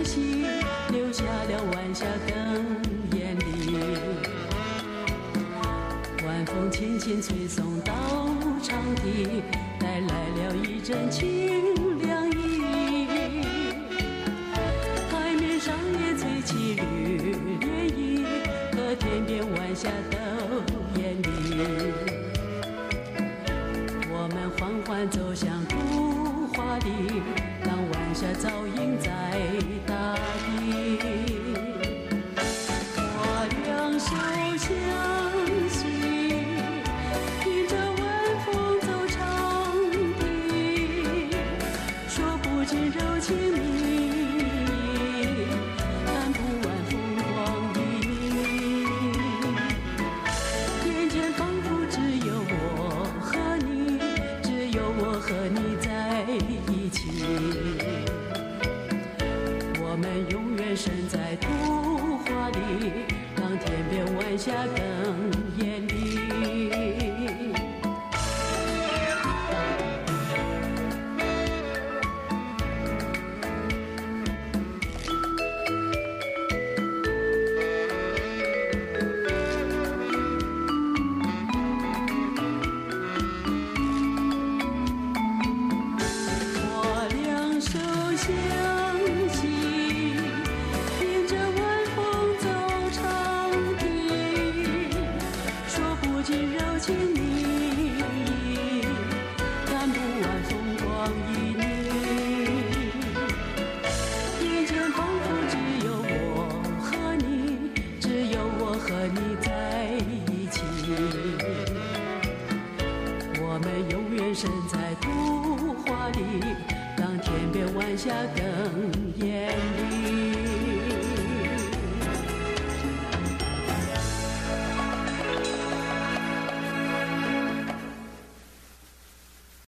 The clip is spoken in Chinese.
相惜，留下了晚霞更艳丽。晚风轻轻吹送到长堤，带来了一阵清凉意。海面上也吹起绿涟漪，和天边晚霞都艳丽。我们缓缓走向图画里，当晚霞照映在。情蜜意，看不完风光旖旎。眼前仿佛只有我和你，只有我和你在一起。我们永远身在图画里，让天边晚霞更艳丽。相信迎着晚风走长堤，说不尽柔情蜜意，看不完风光旖旎，眼前仿佛只有我和你，只有我和你在一起。我们永远身在图画里。让天边晚霞更艳丽。